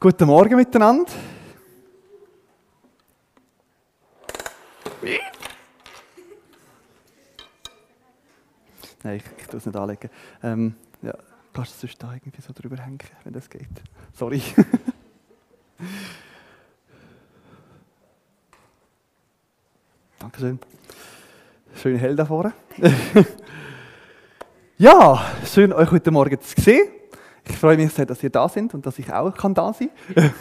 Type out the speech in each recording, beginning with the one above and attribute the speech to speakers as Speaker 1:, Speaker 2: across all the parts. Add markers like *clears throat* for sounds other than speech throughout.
Speaker 1: Guten Morgen miteinander. Nein, ich, ich tue es nicht anlegen. Ähm, ja, kannst du sonst da irgendwie so drüber hängen, wenn das geht? Sorry. *laughs* Dankeschön. Schön hell da vorne. *laughs* ja, schön euch heute Morgen zu sehen. Ich freue mich sehr, dass ihr da sind und dass ich auch kann da sein kann.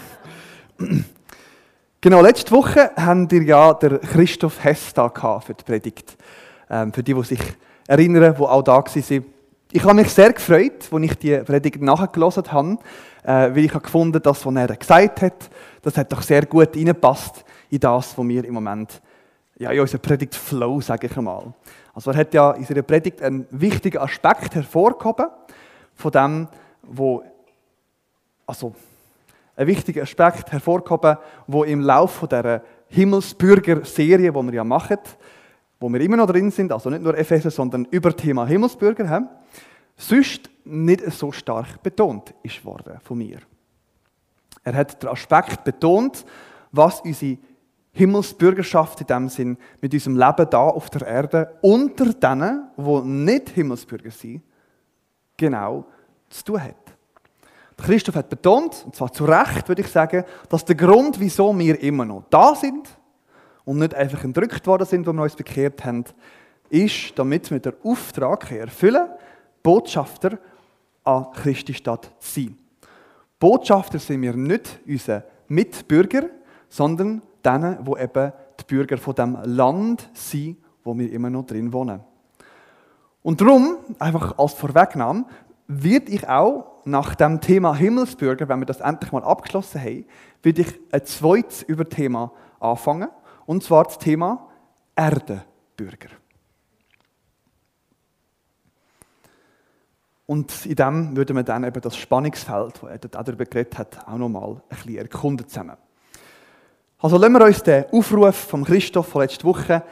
Speaker 1: *clears throat* genau, letzte Woche haben wir ja der Christoph Hess da für die Predigt. Ähm, für die, die sich erinnern, die auch da waren. Ich habe mich sehr gefreut, als ich die Predigt nachgelesen habe, äh, weil ich habe gefunden das, was er gesagt hat, das hat doch sehr gut reingepasst in das, was wir im Moment ja, in unserem Predigt-Flow, sage ich einmal. Also er hat ja in seiner Predigt einen wichtigen Aspekt hervorgehoben, von dem, wo, also ein wichtiger Aspekt hervorgehoben, wo im Laufe dieser Himmelsbürger-Serie, die wir ja machen, wo wir immer noch drin sind, also nicht nur Epheser, sondern über Thema Himmelsbürger haben, sonst nicht so stark betont ist worden von mir. Er hat den Aspekt betont, was unsere Himmelsbürgerschaft in dem Sinn mit unserem Leben da auf der Erde unter denen, die nicht Himmelsbürger sind, genau zu tun hat. Christoph hat betont, und zwar zu Recht, würde ich sagen, dass der Grund, wieso wir immer noch da sind und nicht einfach entrückt worden sind, wo wir uns bekehrt haben, ist, damit wir den Auftrag erfüllen, Botschafter an Christi Stadt zu sein. Botschafter sind wir nicht unsere Mitbürger, sondern denen, wo eben die Bürger von dem Land sind, wo wir immer noch drin wohnen. Und darum, einfach als Vorwegnahme, werde ich auch nach dem Thema Himmelsbürger, wenn wir das endlich mal abgeschlossen haben, werde ich ein zweites Überthema anfangen. Und zwar das Thema Erdenbürger. Und in dem würden wir dann eben das Spannungsfeld, das er darüber geredet hat, auch nochmal ein bisschen erkunden zusammen. Also lassen wir uns den Aufruf von Christoph von letzter Woche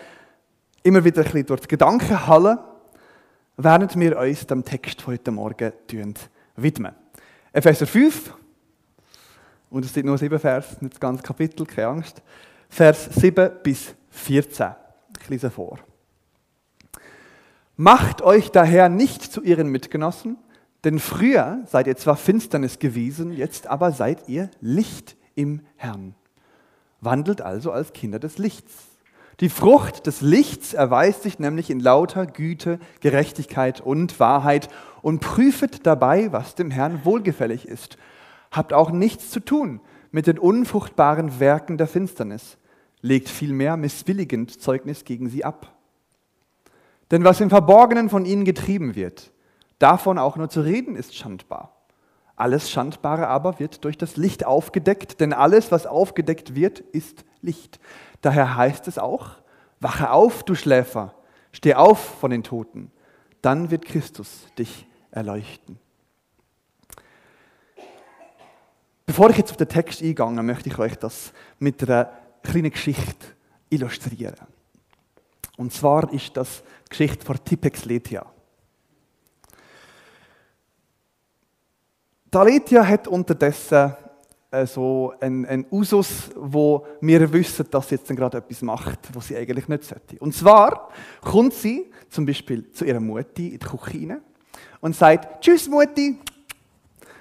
Speaker 1: immer wieder ein bisschen durch die Gedanken hallen, während wir uns dem Text heute Morgen widmen. Epheser 5, und es sind nur sieben Vers, nicht das ganze Kapitel, keine Angst. Vers 7 bis 14. Ich lese vor. Macht euch daher nicht zu ihren Mitgenossen, denn früher seid ihr zwar Finsternis gewesen, jetzt aber seid ihr Licht im Herrn. Wandelt also als Kinder des Lichts. Die Frucht des Lichts erweist sich nämlich in lauter Güte, Gerechtigkeit und Wahrheit und prüfet dabei, was dem Herrn wohlgefällig ist. Habt auch nichts zu tun mit den unfruchtbaren Werken der Finsternis. Legt vielmehr missbilligend Zeugnis gegen sie ab. Denn was im Verborgenen von ihnen getrieben wird, davon auch nur zu reden, ist schandbar. Alles Schandbare aber wird durch das Licht aufgedeckt, denn alles, was aufgedeckt wird, ist Licht. Daher heißt es auch, wache auf, du Schläfer, steh auf von den Toten, dann wird Christus dich erleuchten. Bevor ich jetzt auf den Text eingehe, möchte ich euch das mit einer kleinen Geschichte illustrieren. Und zwar ist das die Geschichte von Tipex Letia. Taletia hat unterdessen so einen, einen Usus, wo wir wissen, dass sie jetzt gerade etwas macht, was sie eigentlich nicht sollte. Und zwar kommt sie zum Beispiel zu ihrer Mutti in die Küche und sagt, Tschüss Mutti.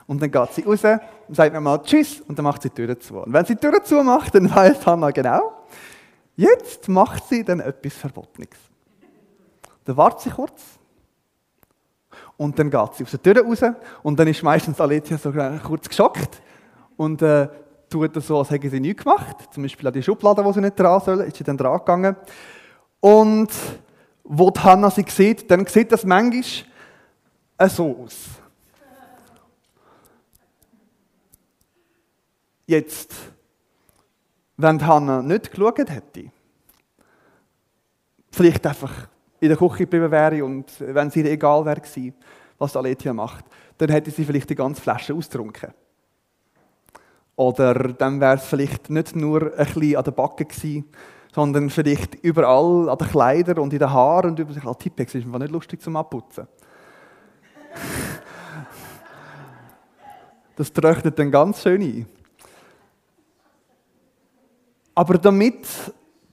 Speaker 1: Und dann geht sie raus und sagt nochmal Tschüss und dann macht sie die Tür zu. Und wenn sie die Tür zu macht, dann weiß Hannah genau, jetzt macht sie dann etwas Verbotenes. Dann wartet sie kurz und dann geht sie aus der Tür raus und dann ist meistens Aletia so kurz geschockt und äh, tut so, als hätte sie nichts gemacht. Zum Beispiel an die Schublade, wo sie nicht dran soll, ist sie dann dran gegangen. Und wo die Hanna sie sieht, dann sieht das manchmal so aus. Jetzt, wenn die Hanna nicht geschaut hätte, vielleicht einfach in der Küche geblieben wäre und wenn es ihr egal wäre was Aletia macht, dann hätte sie vielleicht die ganze Flasche austrunken. Oder dann wäre es vielleicht nicht nur ein bisschen an der Backe gewesen, sondern vielleicht überall an den Kleidern und in den Haaren und über sich. Als Tippex ist einfach nicht lustig zum Abputzen. das trocknet dann ganz schön ein. Aber damit,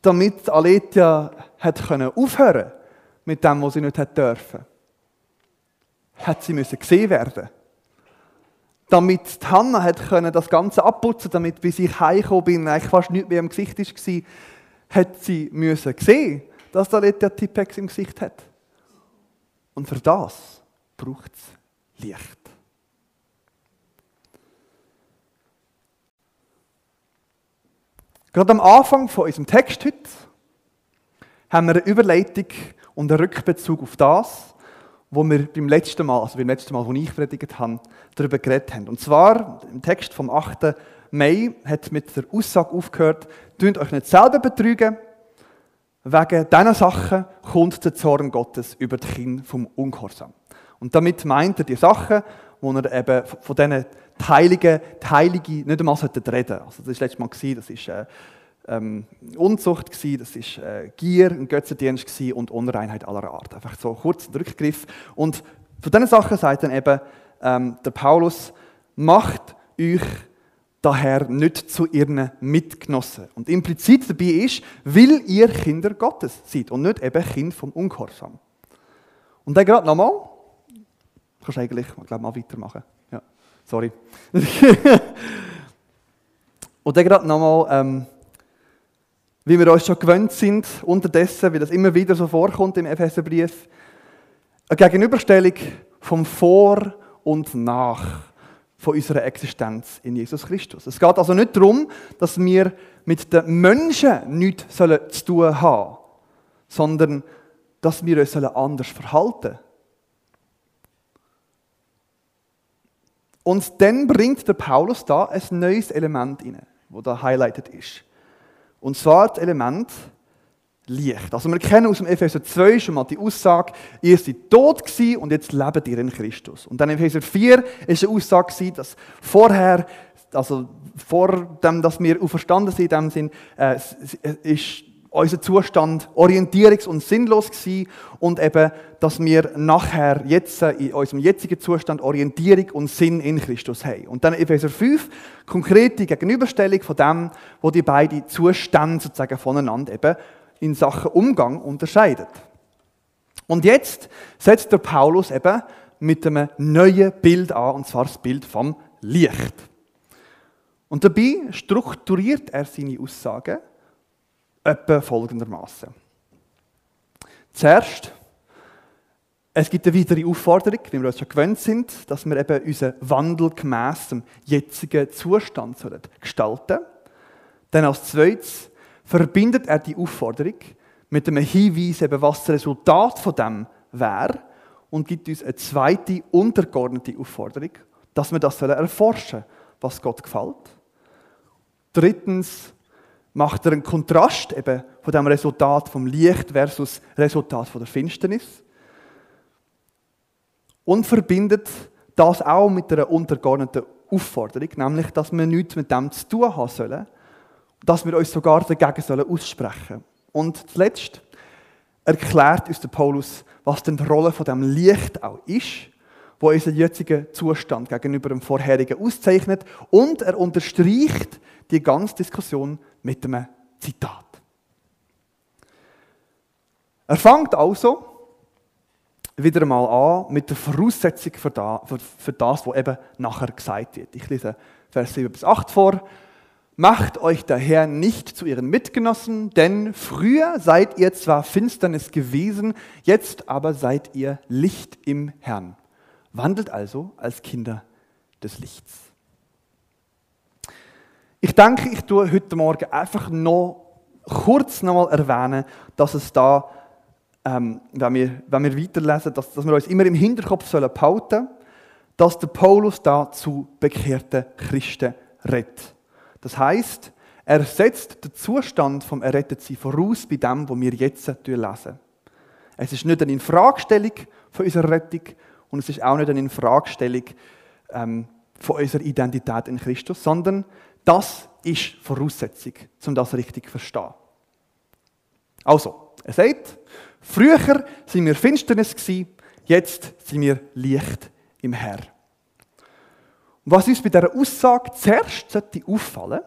Speaker 1: damit Aletia hat können aufhören mit dem, was sie nicht hat dürfen, hat sie müssen gesehen werden. Damit Hannah hat können das Ganze abputzen, damit bis ich heimgekommen bin, eigentlich fast nichts mehr im Gesicht war, hat sie müssen sehen, dass da Aletia Tippex im Gesicht hat. Und für das braucht es Licht. Gerade am Anfang von unserem Text heute haben wir eine Überleitung und einen Rückbezug auf das, wo wir beim letzten Mal, also beim letzten Mal, wo ich predigt habe, darüber geredet haben. Und zwar im Text vom 8. Mai hat mit der Aussage aufgehört, tut euch nicht selber betrügen, wegen diesen Sachen kommt der Zorn Gottes über die Kinder vom Ungehorsam. Und damit meint er die Sachen, wo er eben von diesen die Heilige, die Heilige nicht einmal reden Also das war letztes Mal, das war äh, ähm, Unzucht, gewesen, das war äh, Gier und Götzendienst und Unreinheit aller Art. Einfach so kurz ein Rückgriff. Und von diesen Sachen sagt dann eben ähm, der Paulus, macht euch daher nicht zu ihren Mitgenossen. Und implizit dabei ist, will ihr Kinder Gottes seid und nicht eben Kind vom Ungehorsam. Und dann gerade nochmal, du kannst eigentlich, ich glaube, mal weitermachen. Sorry. *laughs* und dann gerade nochmal, ähm, wie wir uns schon gewöhnt sind, unterdessen, wie das immer wieder so vorkommt im Epheserbrief, eine Gegenüberstellung vom Vor und Nach von unserer Existenz in Jesus Christus. Es geht also nicht darum, dass wir mit den Menschen nichts zu tun haben, sondern dass wir uns anders verhalten sollen. Und dann bringt der Paulus da ein neues Element rein, wo da highlighted ist. Und zwar das Element Licht. Also wir kennen aus dem Epheser 2 schon mal die Aussage, ihr seid tot gewesen und jetzt lebt ihr in Christus. Und dann in Epheser 4 ist eine Aussage dass vorher, also vor dem, dass wir auferstanden sind, in dem Sinn, äh, ist unser Zustand orientierungs- und sinnlos gewesen und eben, dass wir nachher jetzt in unserem jetzigen Zustand Orientierung und Sinn in Christus haben. Und dann Epheser 5, konkrete Gegenüberstellung von dem, wo die beiden Zustände sozusagen voneinander eben in Sachen Umgang unterscheidet. Und jetzt setzt der Paulus eben mit einem neuen Bild an, und zwar das Bild vom Licht. Und dabei strukturiert er seine Aussagen etwa folgendermaßen. Zuerst, es gibt eine weitere Aufforderung, wie wir uns schon gewöhnt sind, dass wir eben unseren Wandel gemäss dem jetzigen Zustand gestalten sollen. Dann als zweites verbindet er die Aufforderung mit einem Hinweis, eben, was das Resultat von dem wäre und gibt uns eine zweite untergeordnete Aufforderung, dass wir das erforschen sollen, was Gott gefällt. Drittens macht er einen Kontrast eben von dem Resultat vom Licht versus Resultat von der Finsternis und verbindet das auch mit einer untergeordneten Aufforderung, nämlich, dass wir nichts mit dem zu tun haben sollen, dass wir uns sogar dagegen sollen aussprechen. Und zuletzt erklärt uns der Paulus, was denn die Rolle von dem Licht auch ist, wo unseren jetzigen Zustand gegenüber dem vorherigen auszeichnet, und er unterstreicht die ganze Diskussion mit einem Zitat. Er fängt also wieder einmal an mit der Voraussetzung für das, was eben nachher gesagt wird. Ich lese Vers 7 bis 8 vor. Macht euch daher nicht zu ihren Mitgenossen, denn früher seid ihr zwar Finsternis gewesen, jetzt aber seid ihr Licht im Herrn. Wandelt also als Kinder des Lichts. Ich denke, ich tue heute Morgen einfach noch kurz nochmal erwähnen, dass es da, ähm, wenn, wir, wenn wir weiterlesen, dass, dass wir uns immer im Hinterkopf sollen behalten dass der Paulus da zu bekehrten Christen redet. Das heißt, er setzt den Zustand vom Errettetsein voraus bei dem, was wir jetzt lesen. Es ist nicht eine Infragestellung von unserer Rettung und es ist auch nicht eine Infragestellung ähm, von unserer Identität in Christus, sondern das ist Voraussetzung, um das richtig zu verstehen. Also, er sagt, früher sind wir Finsternis gewesen, jetzt sind wir Licht im Herr. Und was uns bei dieser Aussage zuerst auffallen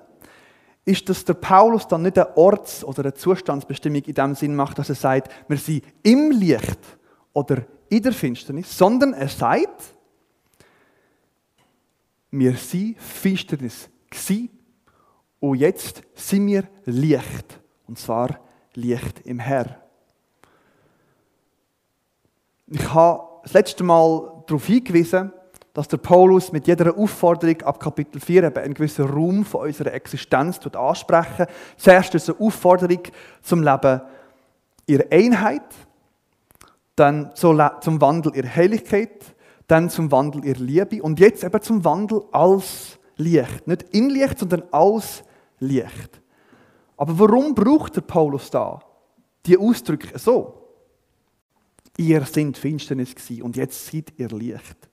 Speaker 1: ist, dass der Paulus dann nicht eine Orts- oder eine Zustandsbestimmung in dem Sinn macht, dass er sagt, wir sind im Licht oder in der Finsternis, sondern er sagt, wir sind Finsternis gewesen und jetzt sind wir Licht. Und zwar Licht im Herr. Ich habe das letzte Mal darauf hingewiesen, dass der Paulus mit jeder Aufforderung ab Kapitel 4 eben einen gewissen Raum von unserer Existenz ansprechen Zuerst ist eine Aufforderung zum Leben ihrer Einheit, dann zum Wandel ihrer Heiligkeit, dann zum Wandel ihrer Liebe und jetzt eben zum Wandel als Licht. Nicht in Licht, sondern als Licht. Aber warum braucht der Paulus da die Ausdrücke so? Ihr sind Finsternis und jetzt seid ihr Licht.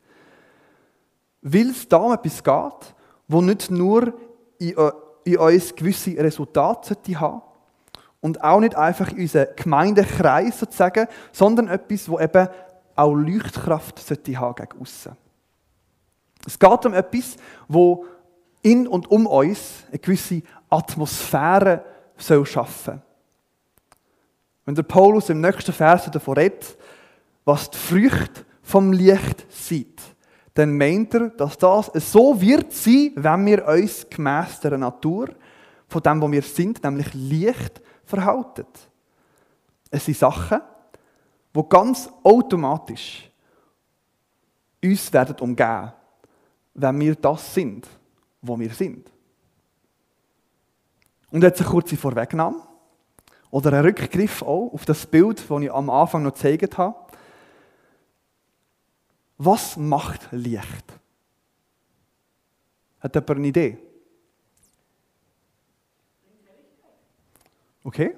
Speaker 1: Weil es da um etwas geht, wo nicht nur in, äh, in uns gewisse Resultate haben und auch nicht einfach in unseren Gemeindekreis sozusagen, sondern etwas, wo eben auch Leuchtkraft sollte haben gegen aussen. Es geht um etwas, wo in und um uns eine gewisse Atmosphäre soll schaffen. Wenn der Paulus im nächsten Vers davon redet, was die Früchte vom Licht sind, dann meint er, dass das so wird sein, wenn wir uns gemäss der Natur von dem, wo wir sind, nämlich Licht, verhalten. Es sind Sachen, die ganz automatisch uns werden umgehen, wenn wir das sind, wo wir sind. Und jetzt eine kurze Vorwegnahme oder ein Rückgriff auch auf das Bild, das ich am Anfang noch gezeigt habe. Was macht Licht? Hat jemand eine Idee? Okay?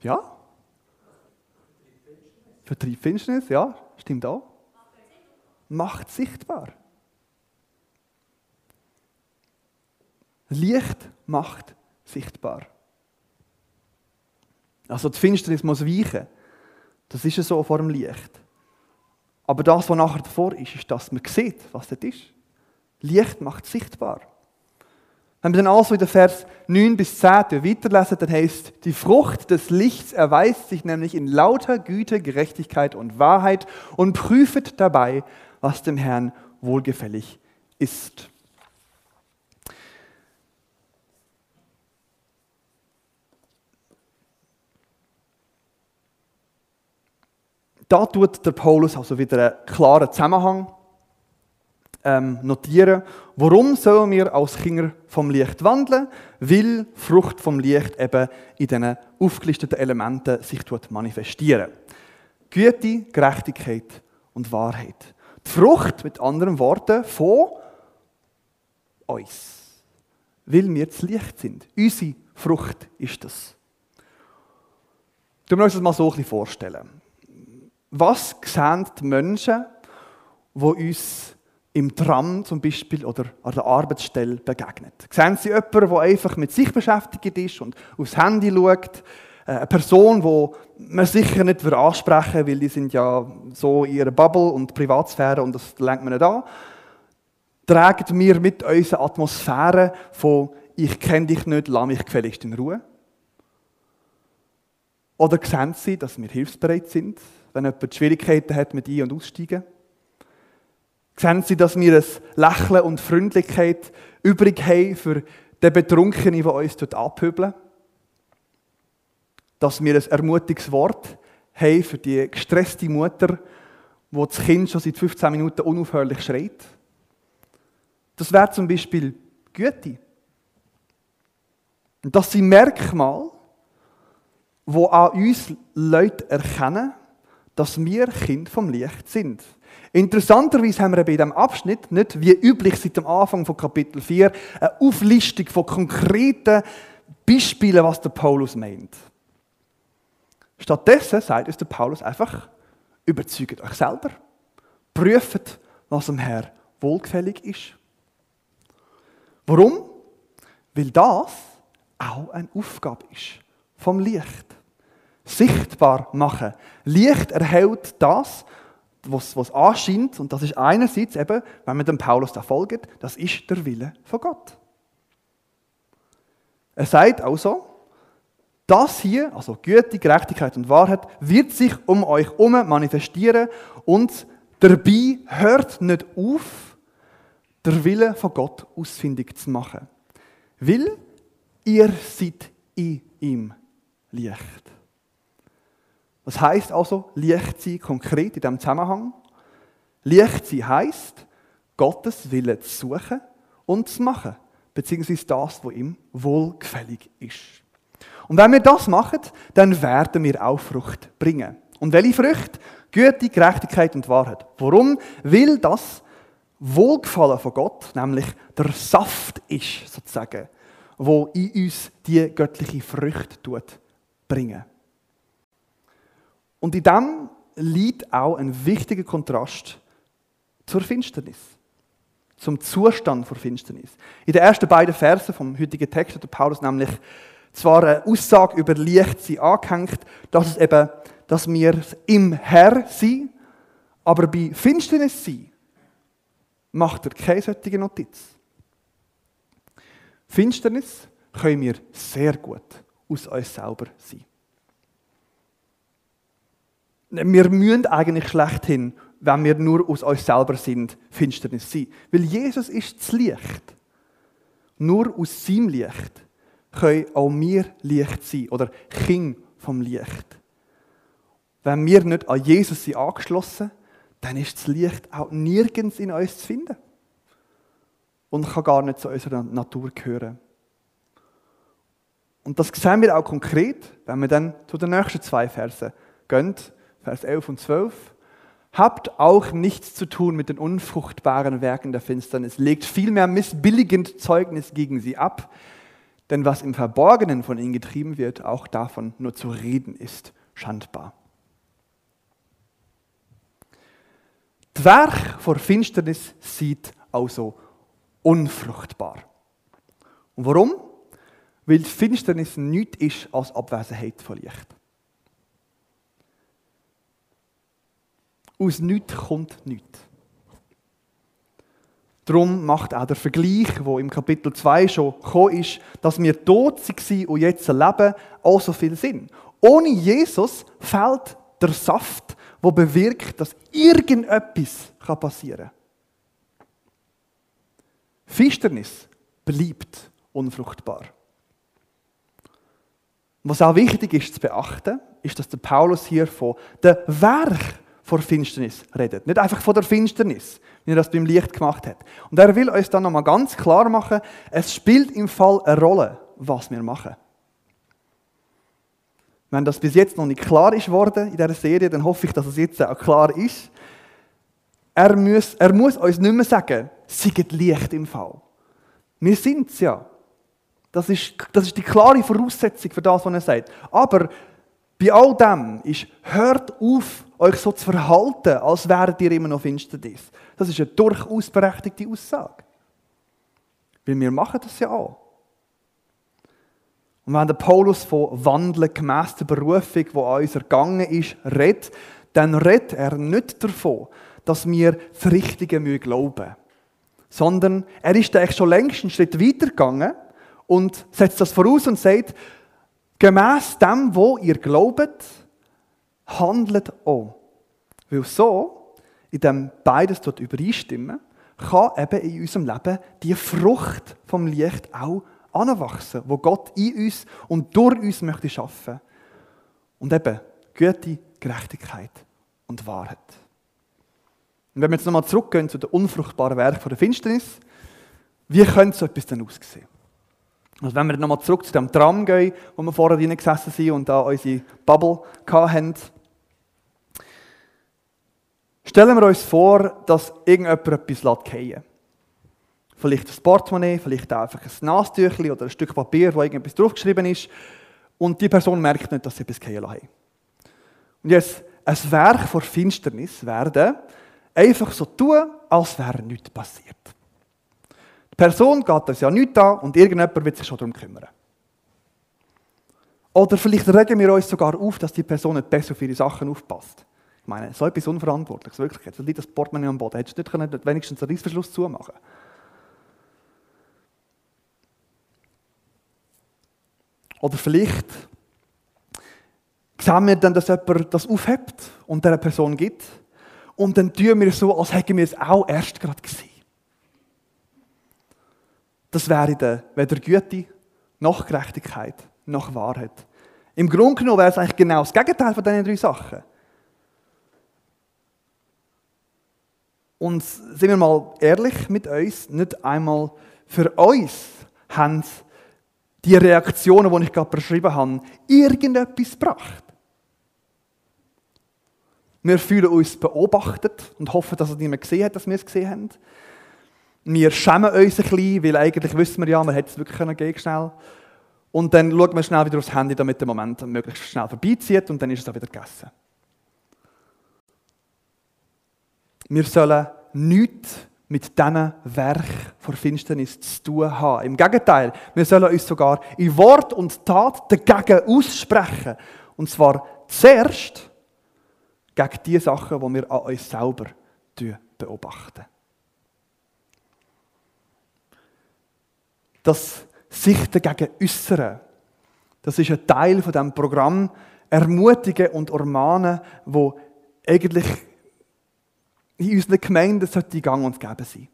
Speaker 1: Ja? Vertreibt Finsternis, ja, stimmt auch. Macht sichtbar. Licht macht sichtbar. Also die Finsternis muss weichen. Das ist ja so vor dem Licht. Aber das, was nachher davor ist, ist, dass man sieht, was das ist. Licht macht sichtbar. Wenn wir dann also in den Vers 9 bis 10 weiterlesen, dann heißt, die Frucht des Lichts erweist sich nämlich in lauter Güte, Gerechtigkeit und Wahrheit und prüfet dabei, was dem Herrn wohlgefällig ist. Da tut der Paulus also wieder einen klaren Zusammenhang ähm, notieren. Warum sollen wir als Kinder vom Licht wandeln? Weil Frucht vom Licht eben in diesen aufgelisteten Elementen sich manifestieren. Güte, Gerechtigkeit und Wahrheit. Die Frucht, mit anderen Worten, von uns. Weil wir das Licht sind. Unsere Frucht ist das. Du musst das mal so ein bisschen vorstellen. Was sehen die Menschen, die uns im Tram zum Beispiel oder an der Arbeitsstelle begegnet? Sehen sie jemanden, der einfach mit sich beschäftigt ist und aufs Handy schaut? Äh, eine Person, die man sicher nicht ansprechen will, weil die sind ja so in ihrer Bubble und Privatsphäre und das lenkt man nicht an. Tragen wir mit unserer Atmosphäre von «Ich kenne dich nicht, lass mich gefälligst in Ruhe»? Oder sehen sie, dass wir hilfsbereit sind, wenn jemand Schwierigkeiten hat mit Ein- und Aussteigen? Sehen Sie, dass wir ein Lächeln und Freundlichkeit übrig haben für den Betrunkenen, der uns abhübeln Dass wir ein ermutigendes Wort haben für die gestresste Mutter, wo das Kind schon seit 15 Minuten unaufhörlich schreit? Das wäre zum Beispiel Güte. Und das sind Merkmale, wo an uns Leute erkennen, dass wir Kind vom Licht sind. Interessanterweise haben wir bei diesem Abschnitt nicht, wie üblich seit dem Anfang von Kapitel 4, eine Auflistung von konkreten Beispielen, was der Paulus meint. Stattdessen sagt uns der Paulus einfach, überzeugt euch selber. Prüft, was dem Herr wohlgefällig ist. Warum? Weil das auch eine Aufgabe ist vom Licht sichtbar machen. Licht erhält das, was, was anscheint, und das ist einerseits eben, wenn man dem Paulus da folgt, das ist der Wille von Gott. Er sagt also, das hier, also Güte, Gerechtigkeit und Wahrheit, wird sich um euch herum manifestieren und dabei hört nicht auf, der Wille von Gott ausfindig zu machen. Weil ihr seid in ihm Licht. Was heißt also Licht sein konkret in diesem Zusammenhang? Licht sein heißt, Gottes Wille zu suchen und zu machen, beziehungsweise das, was ihm wohlgefällig ist. Und wenn wir das machen, dann werden wir auch Frucht bringen. Und welche Frucht? Güte, Gerechtigkeit und Wahrheit. Warum? Weil das Wohlgefallen von Gott, nämlich der Saft ist, sozusagen, wo in uns die göttliche Frucht tut, bringen. Und in dem liegt auch ein wichtiger Kontrast zur Finsternis, zum Zustand der Finsternis. In den ersten beiden Versen vom heutigen Text hat Paulus nämlich zwar eine Aussage über Licht angehängt, dass es eben, dass wir im Herr sind, aber bei Finsternis sein macht er keine solche Notiz. Finsternis können wir sehr gut aus uns selber sein. Wir müssen eigentlich schlechthin, wenn wir nur aus uns selber sind, Finsternis sein. Weil Jesus ist das Licht. Nur aus seinem Licht können auch wir Licht sein oder Kind vom Licht. Wenn wir nicht an Jesus sind angeschlossen, dann ist das Licht auch nirgends in uns zu finden und kann gar nicht zu unserer Natur gehören. Und das sehen wir auch konkret, wenn wir dann zu den nächsten zwei Versen gehen, Vers 11 und 12. Habt auch nichts zu tun mit den unfruchtbaren Werken der Finsternis, legt vielmehr missbilligend Zeugnis gegen sie ab, denn was im Verborgenen von ihnen getrieben wird, auch davon nur zu reden ist, schandbar. Das Werk vor Finsternis sieht also unfruchtbar. Und warum? Weil die Finsternis nichts ist als Abwesenheit von Licht. Aus nichts kommt nichts. Darum macht auch der Vergleich, wo im Kapitel 2 schon gekommen ist, dass wir tot waren und jetzt leben, auch so viel Sinn. Ohne Jesus fehlt der Saft, wo bewirkt, dass irgendetwas passieren kann. Finsternis bleibt unfruchtbar. Was auch wichtig ist zu beachten, ist, dass der Paulus hier von dem Werk vor Finsternis redet. Nicht einfach von der Finsternis, wie er das beim Licht gemacht hat. Und er will uns dann nochmal ganz klar machen, es spielt im Fall eine Rolle, was wir machen. Wenn das bis jetzt noch nicht klar ist worden in dieser Serie, dann hoffe ich, dass es jetzt auch klar ist. Er muss, er muss uns nicht mehr sagen, seid Licht im Fall. Wir sind es ja. Das ist, das ist die klare Voraussetzung für das, was er sagt. Aber bei all dem ist, hört auf, euch so zu verhalten, als wäret ihr immer noch Finsternis. Das ist eine durchaus berechtigte Aussage. Weil wir machen das ja auch. Und wenn der Paulus von Wandeln gemäss der Berufung, die an uns ergangen ist, redet, dann redet er nicht davon, dass wir das Richtige glauben müssen. Sondern er ist eigentlich schon längst einen Schritt weiter gegangen und setzt das voraus und sagt, gemäss dem, wo ihr glaubt, handelt auch. Weil so, in dem beides dort übereinstimmen, kann eben in unserem Leben die Frucht vom Licht auch anwachsen, wo Gott in uns und durch uns möchte schaffen. Und eben Güte, Gerechtigkeit und Wahrheit. Und wenn wir jetzt nochmal zurückgehen zu den unfruchtbaren Werken der Finsternis, wie könnte so etwas denn aussehen? Also wenn wir nochmal zurück zu dem Tram gehen, wo wir vorher drin gesessen sind und da unsere Bubble hatten, stellen wir uns vor, dass irgendjemand etwas fallen lässt. Vielleicht ein Portemonnaie, vielleicht einfach ein Nastüchli oder ein Stück Papier, wo irgendetwas draufgeschrieben ist. Und die Person merkt nicht, dass sie etwas fallen lassen. Und jetzt, ein Werk vor Finsternis werden, einfach so tun, als wäre nichts passiert. Die Person geht das ja nicht an und irgendjemand wird sich schon darum kümmern. Oder vielleicht regen wir uns sogar auf, dass die Person nicht besser auf ihre Sachen aufpasst. Ich meine, so etwas Unverantwortliches, wirklich. Jetzt liegt das Portemonnaie am Boden. Hättest du nicht wenigstens einen Reissverschluss zumachen Oder vielleicht sehen wir dann, dass jemand das aufhebt und der Person gibt. Und dann tun wir so, als hätten wir es auch erst gerade gesehen. Das wäre dann weder Güte noch Gerechtigkeit noch Wahrheit. Im Grunde genommen wäre es eigentlich genau das Gegenteil von diesen drei Sachen. Und sind wir mal ehrlich mit uns, nicht einmal für uns haben die Reaktionen, die ich gerade beschrieben habe, irgendetwas gebracht. Wir fühlen uns beobachtet und hoffen, dass es niemand gesehen hat, dass wir es gesehen haben. Wir schämen uns ein bisschen, weil eigentlich wissen wir ja, man hätte es wirklich gehen können, schnell. Und dann schaut man schnell wieder aufs Handy, damit der Moment möglichst schnell vorbeizieht und dann ist es auch wieder gegessen. Wir sollen nichts mit diesen Werk vor Finsternis zu tun haben. Im Gegenteil, wir sollen uns sogar in Wort und Tat dagegen aussprechen. Und zwar zuerst gegen die Sachen, die wir an uns selber beobachten. Das sich dagegen äußern, das ist ein Teil von dem Programm Ermutigen und Ermahnen, wo eigentlich in unseren Gemeinden sollte Gang und Gäbe sein.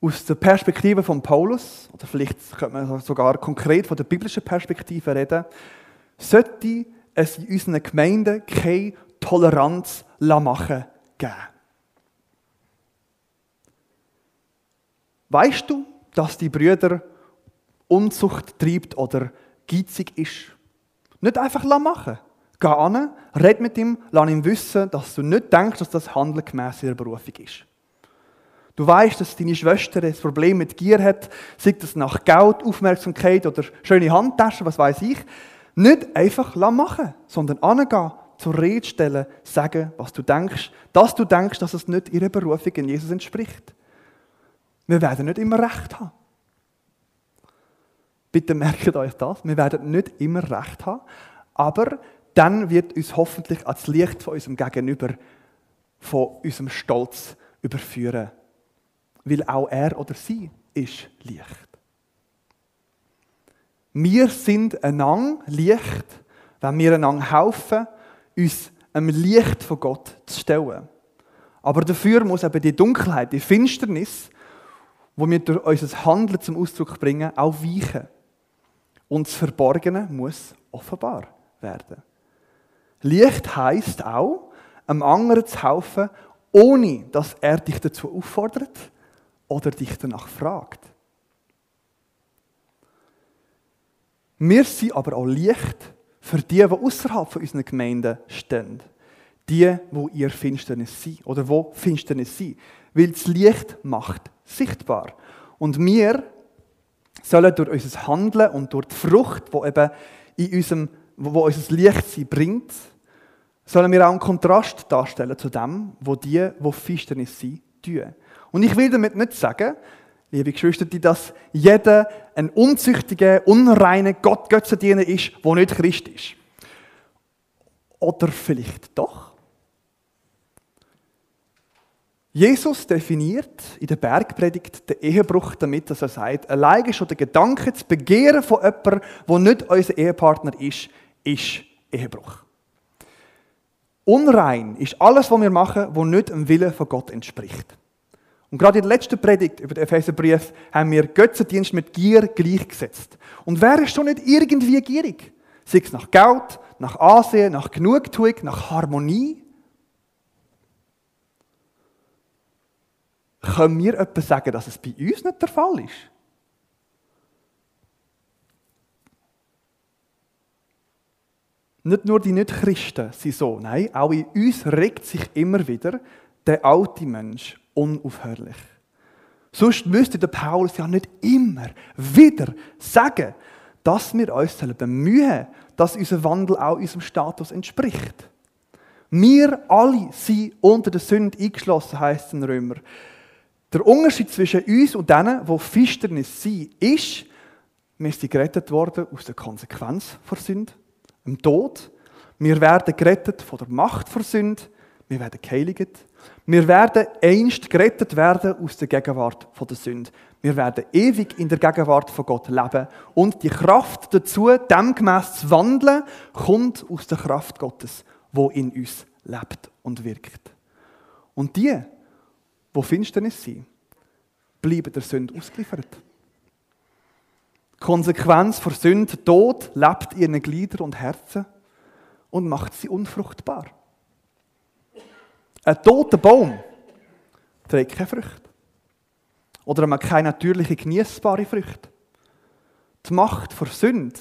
Speaker 1: Aus der Perspektive von Paulus, oder vielleicht könnte man sogar konkret von der biblischen Perspektive reden, sollte es in unseren Gemeinden keine Toleranz machen geben. Weißt du, dass die Brüder Unzucht treibt oder geizig ist? Nicht einfach machen. Geh an, red mit ihm, lass ihm wissen, dass du nicht denkst, dass das Handeln gemäss ihrer Berufung ist. Du weißt, dass deine Schwester ein Problem mit Gier hat, sei das nach Geld, Aufmerksamkeit oder schöne Handtaschen, was weiß ich. Nicht einfach machen, sondern angehen, zur Rede stellen, sagen, was du denkst, dass du denkst, dass es nicht ihrer Berufung in Jesus entspricht. Wir werden nicht immer Recht haben. Bitte merkt euch das. Wir werden nicht immer Recht haben, aber dann wird uns hoffentlich als Licht von unserem Gegenüber, von unserem Stolz überführen. Weil auch er oder sie ist Licht. Wir sind einander Licht, wenn wir einander helfen, uns einem Licht von Gott zu stellen. Aber dafür muss eben die Dunkelheit, die Finsternis, wo wir durch unser Handeln zum Ausdruck bringen, auch weichen. Und das Verborgene muss offenbar werden. Licht heißt auch, einem anderen zu helfen, ohne dass er dich dazu auffordert oder dich danach fragt. Wir sind aber auch Licht für die, die außerhalb von unseren Gemeinden stehen. Die, wo ihr Finsternis sind oder wo Finsternis sind. Weil das Licht macht sichtbar. Und wir sollen durch unser Handeln und durch die Frucht, die eben in unserem, wo unser Licht sie bringt, sollen wir auch einen Kontrast darstellen zu dem, wo die, wo Finsternis sind, tun. Und ich will damit nicht sagen, liebe Geschwister, dass jeder ein unzüchtiger, unreiner Gott Götzendiener ist, der nicht Christ ist. Oder vielleicht doch? Jesus definiert in der Bergpredigt den Ehebruch damit, dass er sagt, allein ist schon der Gedanke zu begehren von jemandem, der nicht unser Ehepartner ist, ist Ehebruch. Unrein ist alles, was wir machen, was nicht dem Willen von Gott entspricht. Und gerade in der letzten Predigt über den Epheserbrief haben wir Götzendienst mit Gier gleichgesetzt. Und wer ist schon nicht irgendwie gierig? Sei es nach Geld, nach Ansehen, nach Genugtuung, nach Harmonie? Können wir etwas sagen, dass es bei uns nicht der Fall ist? Nicht nur die Nicht-Christen sind so, nein, auch in uns regt sich immer wieder der alte Mensch unaufhörlich. Sonst müsste der Paulus ja nicht immer wieder sagen, dass wir uns bemühen dass unser Wandel auch unserem Status entspricht. Wir alle sind unter der Sünde eingeschlossen, heißt es in Römer. Der Unterschied zwischen uns und denen, die Finsternis sind, ist, wir sind gerettet worden aus der Konsequenz der Sünde, dem Tod. Wir werden gerettet von der Macht der Sünde. Wir werden geheiligt Wir werden einst gerettet werden aus der Gegenwart von der Sünde. Wir werden ewig in der Gegenwart von Gott leben. Und die Kraft dazu, demgemäß zu wandeln, kommt aus der Kraft Gottes, wo in uns lebt und wirkt. Und die, wo Finsternis sind, bleiben der Sünde ausgeliefert. Die Konsequenz von Sünde, Tod, lebt in ihren Gliedern und Herzen und macht sie unfruchtbar. Ein toter Baum trägt keine Früchte. Oder man keine natürliche, genießbare Früchte. Die Macht vor Sünde,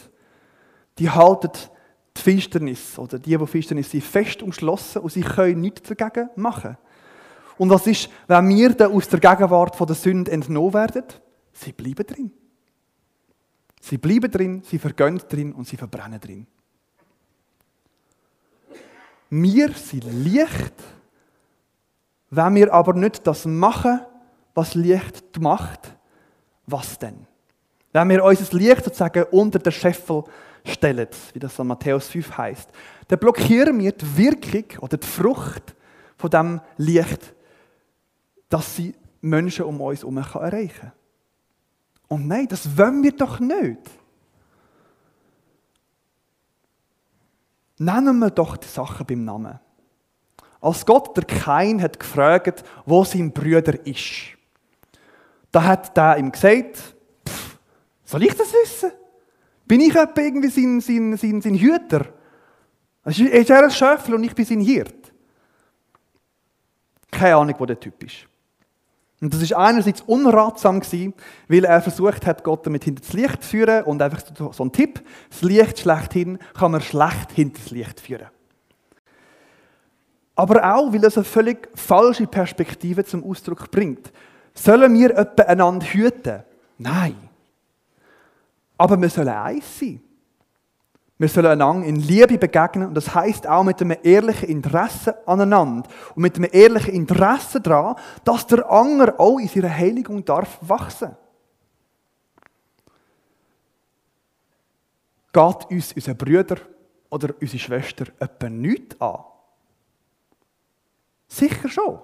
Speaker 1: die haltet die Finsternis oder die, die Finsternis sind, fest umschlossen und sie können nichts dagegen machen. Und was ist, wenn wir dann aus der Gegenwart von der Sünde entnommen werden? Sie bleiben drin. Sie bleiben drin, sie vergönnen drin und sie verbrennen drin. Wir sind Licht, wenn wir aber nicht das machen, was Licht macht, was denn? Wenn wir unser Licht sozusagen unter den Scheffel stellen, wie das an Matthäus 5 heißt, dann blockieren wir die Wirkung oder die Frucht von dem Licht, dass sie Menschen um uns herum erreichen kann. Und nein, das wollen wir doch nicht. Nennen wir doch die Sachen beim Namen. Als Gott der Kain hat gefragt, wo sein Brüder ist, da hat der ihm gesagt, soll ich das wissen? Bin ich etwa irgendwie sein, sein, sein, sein Hüter? Ist er ein Schöffel und ich bin sein Hirt? Keine Ahnung, wo der Typ ist. Und das ist einerseits unratsam gewesen, weil er versucht hat, Gott damit hinter das Licht zu führen und einfach so ein Tipp, das Licht schlechthin kann man schlecht hinter das Licht führen. Aber auch, weil es eine völlig falsche Perspektive zum Ausdruck bringt. Sollen wir einander hüten? Nein. Aber wir sollen eins sein. Wir sollen einander in Liebe begegnen und das heißt auch mit einem ehrlichen Interesse aneinander und mit einem ehrlichen Interesse daran, dass der Anger auch in seiner Heiligung darf wachsen. Geht uns unser Brüder oder unsere Schwester etwa nichts an? Sicher schon.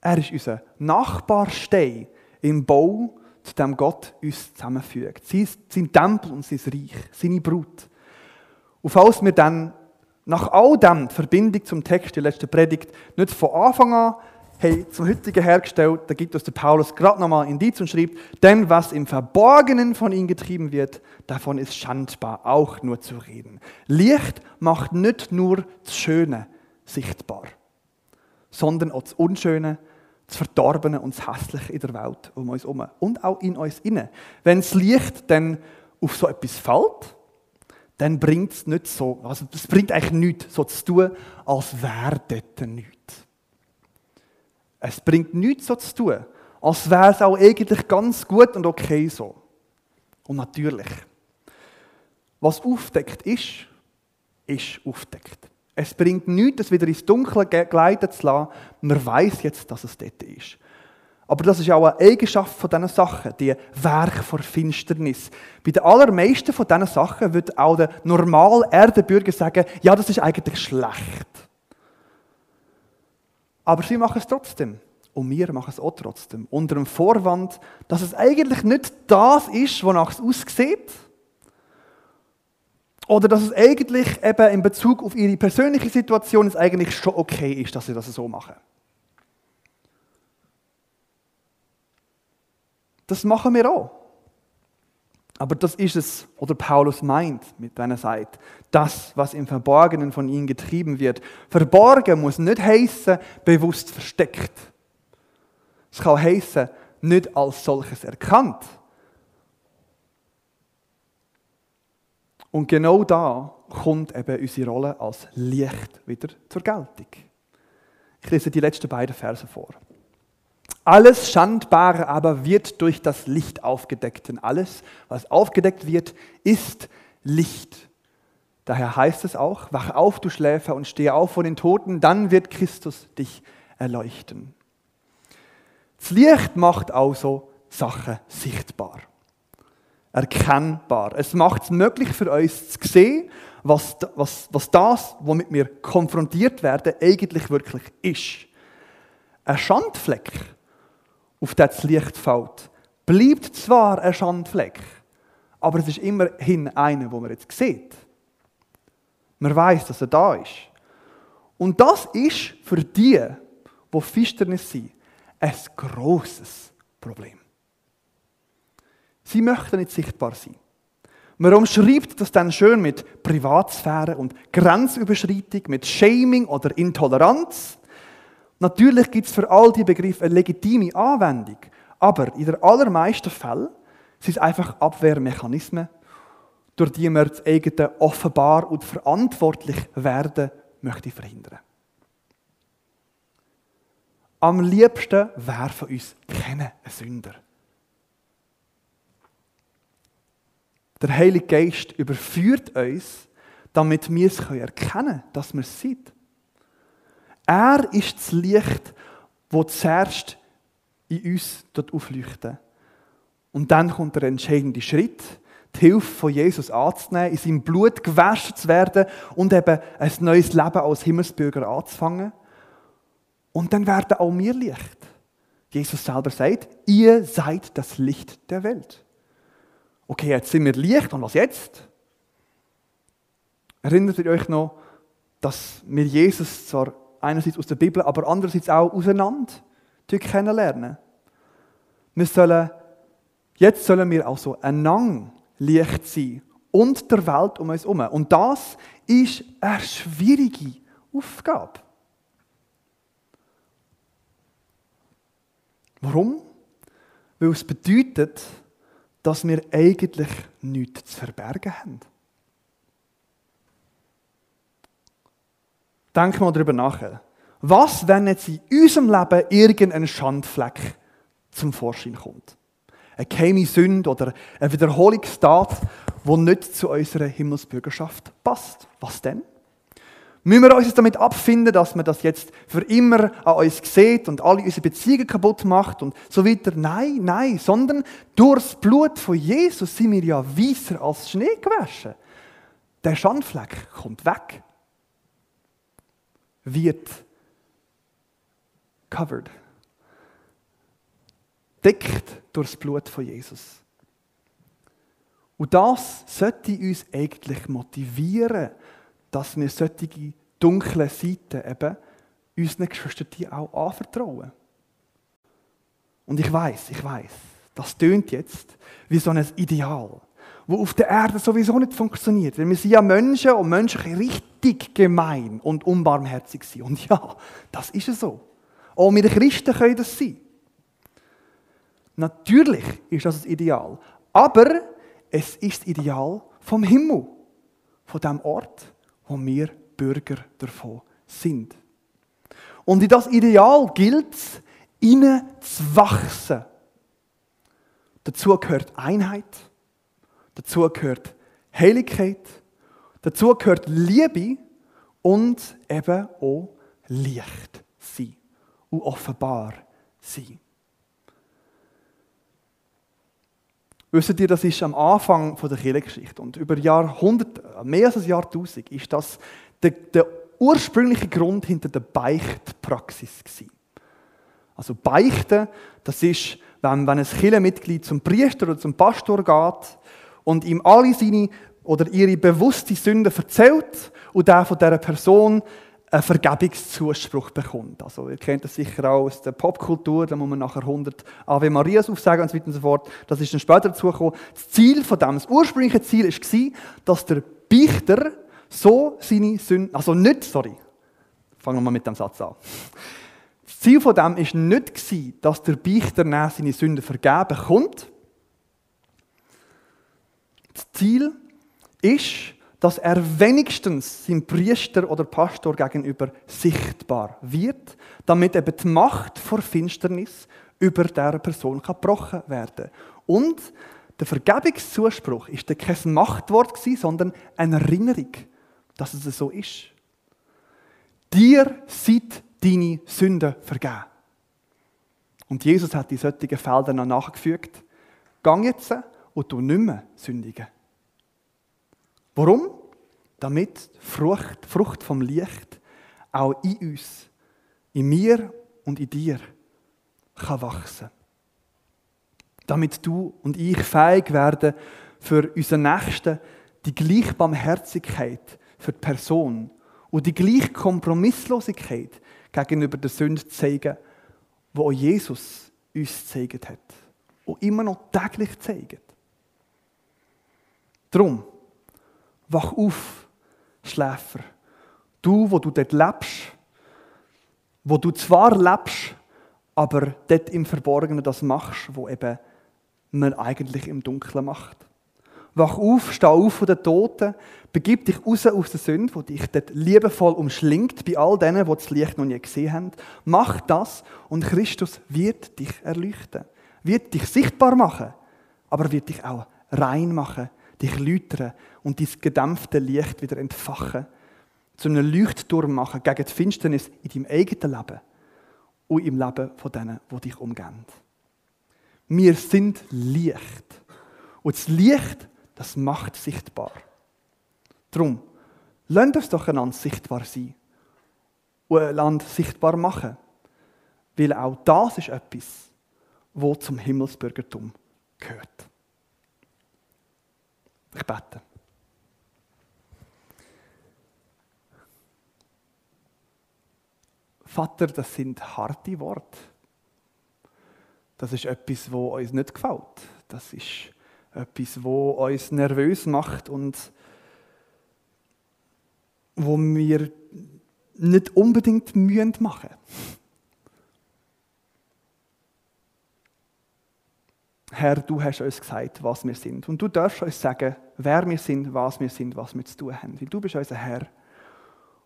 Speaker 1: Er ist unser Nachbarstein im Bau, zu dem Gott uns zusammenfügt. Sein Tempel und sein Reich, seine Brut. Und falls wir dann nach all dem die Verbindung zum Text der letzten Predigt nicht von Anfang an hey, zum heutigen hergestellt, da gibt uns der Paulus gerade nochmal Indiz und schreibt, denn was im Verborgenen von ihm getrieben wird, davon ist schandbar auch nur zu reden. Licht macht nicht nur das Schöne sichtbar, sondern auch das Unschöne, das Verdorbene und das Hässliche in der Welt um uns herum und auch in uns inne. Wenn das Licht dann auf so etwas fällt, dann bringt es nicht so, also es bringt eigentlich nichts, so zu tun, als wäre dort nichts. Es bringt nichts so zu tun, als wäre es auch eigentlich ganz gut und okay so. Und natürlich, was aufdeckt ist, ist aufdeckt. Es bringt nichts, es wieder ins Dunkle gleiten zu lassen. Man weiß jetzt, dass es dort ist. Aber das ist auch eine Eigenschaft von diesen Sachen, die Werk vor Finsternis. Bei den allermeisten von diesen Sachen wird auch der normale Erdenbürger sagen, ja, das ist eigentlich schlecht. Aber sie machen es trotzdem. Und wir machen es auch trotzdem. Unter dem Vorwand, dass es eigentlich nicht das ist, wonach es aussieht. Oder dass es eigentlich eben in Bezug auf ihre persönliche Situation es eigentlich schon okay ist, dass sie das so machen. Das machen wir auch. Aber das ist es, oder Paulus meint, mit wenn er sagt, das, was im Verborgenen von ihnen getrieben wird. Verborgen muss nicht heißen, bewusst versteckt. Es kann heißen, nicht als solches erkannt. Und genau da kommt eben unsere Rolle als Licht wieder zur Geltung. Ich lese die letzten beiden Verse vor. Alles Schandbare aber wird durch das Licht aufgedeckt, denn alles, was aufgedeckt wird, ist Licht. Daher heißt es auch, wach auf, du Schläfer, und stehe auf von den Toten, dann wird Christus dich erleuchten. Das Licht macht also Sachen sichtbar, erkennbar. Es macht es möglich für uns zu sehen, was, was, was das, womit wir konfrontiert werden, eigentlich wirklich ist. ein Schandfleck, auf das Licht fällt, bleibt zwar ein Schandfleck, aber es ist immerhin einer, wo man jetzt sieht. Man weiß, dass er da ist. Und das ist für die, die Finsternis sind, ein großes Problem. Sie möchten nicht sichtbar sein. Man umschreibt das dann schön mit Privatsphäre und Grenzüberschreitung, mit Shaming oder Intoleranz. Natürlich gibt es für all diese Begriffe eine legitime Anwendung, aber in den allermeisten Fällen sind es einfach Abwehrmechanismen, durch die man das eigene offenbar und verantwortlich werden möchte verhindern. Am liebsten wäre von uns kennen ein Sünder. Der Heilige Geist überführt uns, damit wir es erkennen können, dass wir es sind. Er ist das Licht, das zuerst in uns aufleuchtet. Und dann kommt der entscheidende Schritt, die Hilfe von Jesus anzunehmen, in seinem Blut gewaschen zu werden und eben ein neues Leben als Himmelsbürger anzufangen. Und dann werden auch wir Licht. Jesus selber sagt, ihr seid das Licht der Welt. Okay, jetzt sind wir Licht und was jetzt? Erinnert ihr euch noch, dass wir Jesus zwar einerseits aus der Bibel, aber andererseits auch auseinander kennenlernen? Wir sollen, jetzt sollen wir also einander Licht sein und der Welt um uns herum. Und das ist eine schwierige Aufgabe. Warum? Weil es bedeutet, dass wir eigentlich nichts zu verbergen haben. Denk mal darüber nach. Was, wenn jetzt in unserem Leben irgendein Schandfleck zum Vorschein kommt? Eine geheime Sünde oder eine Wiederholungstat, die nicht zu unserer Himmelsbürgerschaft passt. Was denn? Müssen wir uns damit abfinden, dass man das jetzt für immer an uns sieht und alle unsere Beziehungen kaputt macht und so weiter? Nein, nein, sondern durch das Blut von Jesus sind wir ja weißer als Schnee gewaschen. Der Schandfleck kommt weg. Wird covered. Deckt durch das Blut von Jesus. Und das sollte uns eigentlich motivieren, dass wir solche dunklen Seiten eben unseren Geschwistern auch anvertrauen. Und ich weiß, ich weiß, das tönt jetzt wie so ein Ideal, wo auf der Erde sowieso nicht funktioniert. Denn wir sind ja Menschen und Menschen können richtig gemein und unbarmherzig sein. Und ja, das ist es so. Auch wir Christen können das sein. Natürlich ist das das Ideal. Aber es ist das Ideal vom Himmel, von dem Ort, wo wir Bürger davon sind. Und in das Ideal gilt es, innen zu wachsen. Dazu gehört Einheit, dazu gehört Heiligkeit, dazu gehört Liebe und eben auch Licht sein und offenbar sein. Wisst ihr, das ist am Anfang der Kirchengeschichte und über Jahrhunderte, mehr als ein Jahrtausend, ist das der, der ursprüngliche Grund hinter der Beichtpraxis gewesen. Also Beichten, das ist, wenn, wenn ein Kirchenmitglied zum Priester oder zum Pastor geht und ihm alle seine oder ihre bewusste Sünden erzählt und der von dieser Person einen Vergebungszuspruch bekommt. Also, ihr kennt das sicher auch aus der Popkultur, da muss man nachher 100 Ave Marias aufsagen und so weiter und so fort. Das ist dann später dazugekommen. Das Ziel von dem, das ursprüngliche Ziel war, dass der Beichter so seine Sünden, also nicht, sorry, fangen wir mal mit dem Satz an. Das Ziel von dem war nicht, dass der Beichter seine Sünden vergeben kommt. Das Ziel ist, dass er wenigstens seinem Priester oder Pastor gegenüber sichtbar wird, damit eben die Macht vor Finsternis über dieser Person gebrochen werden kann. Und der Vergebungszuspruch ist kein Machtwort, sondern eine Erinnerung, dass es so ist. Dir sind deine Sünden vergeben. Und Jesus hat die solchen Felder noch nachgefügt. Gang jetzt und du nicht mehr sündigen. Warum? Damit Frucht, Frucht vom Licht auch in uns, in mir und in dir kann wachsen. Damit du und ich fähig werden, für unseren Nächsten die gleiche Barmherzigkeit für die Person und die gleiche Kompromisslosigkeit gegenüber der Sünde zu zeigen, die auch Jesus uns gezeigt hat und immer noch täglich zeigt. Drum, wach auf, Schläfer. Du, wo du dort lebst, wo du zwar lebst, aber dort im Verborgenen das machst, wo eben man eigentlich im Dunkeln macht. Wach auf, steh auf von den Toten, begib dich raus aus der Sünde, die dich dort liebevoll umschlingt, bei all denen, die das Licht noch nie gesehen haben. Mach das und Christus wird dich erleuchten, wird dich sichtbar machen, aber wird dich auch rein machen, dich läutern und dein gedämpfte Licht wieder entfachen, zu einem Leuchtturm machen gegen die Finsternis in deinem eigenen Leben und im Leben von denen, die dich umgeben. Wir sind Licht. Und das Licht, das macht sichtbar. Darum, lasst uns doch einander sichtbar sein und ein Land sichtbar machen. Weil auch das ist etwas, wo zum Himmelsbürgertum gehört. Ich bete. Vater, das sind harte Worte. Das ist etwas, wo uns nicht gefällt. Das ist etwas, wo uns nervös macht und wo wir nicht unbedingt Mühe machen. Herr, du hast uns gesagt, was wir sind. Und du darfst uns sagen, wer wir sind, was wir sind, was wir zu tun haben. Weil du bist unser Herr.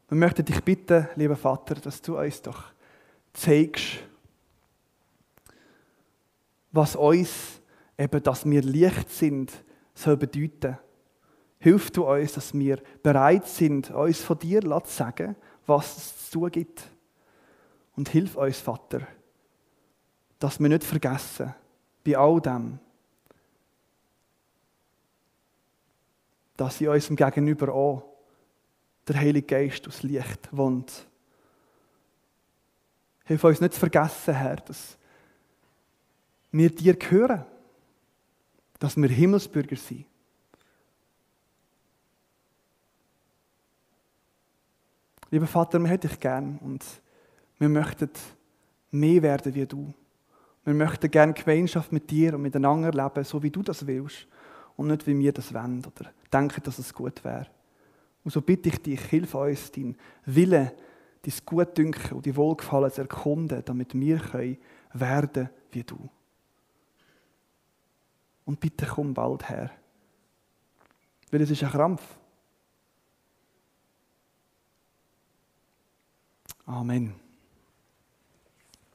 Speaker 1: Wir möchten dich bitten, lieber Vater, dass du uns doch zeigst, was uns eben, dass wir Licht sind, soll bedeuten. Hilf du uns, dass wir bereit sind, uns von dir zu sagen, was es zu tun gibt. Und hilf uns, Vater, dass wir nicht vergessen, bei all dem, dass in unserem Gegenüber auch der Heilige Geist aus Licht wohnt. Hilf uns nicht zu vergessen, Herr, dass wir dir gehören, dass wir Himmelsbürger sind. Lieber Vater, wir hätten dich gern und wir möchten mehr werden wie du. Wir möchten gerne Gemeinschaft mit dir und miteinander leben, so wie du das willst und nicht wie wir das wollen oder denken, dass es gut wäre. Und so bitte ich dich, hilf uns, dein Wille, dein Gutdünken und die Wohlgefallen zu erkunden, damit wir können werden wie du. Und bitte komm bald her. Weil es ist ein Krampf. Amen.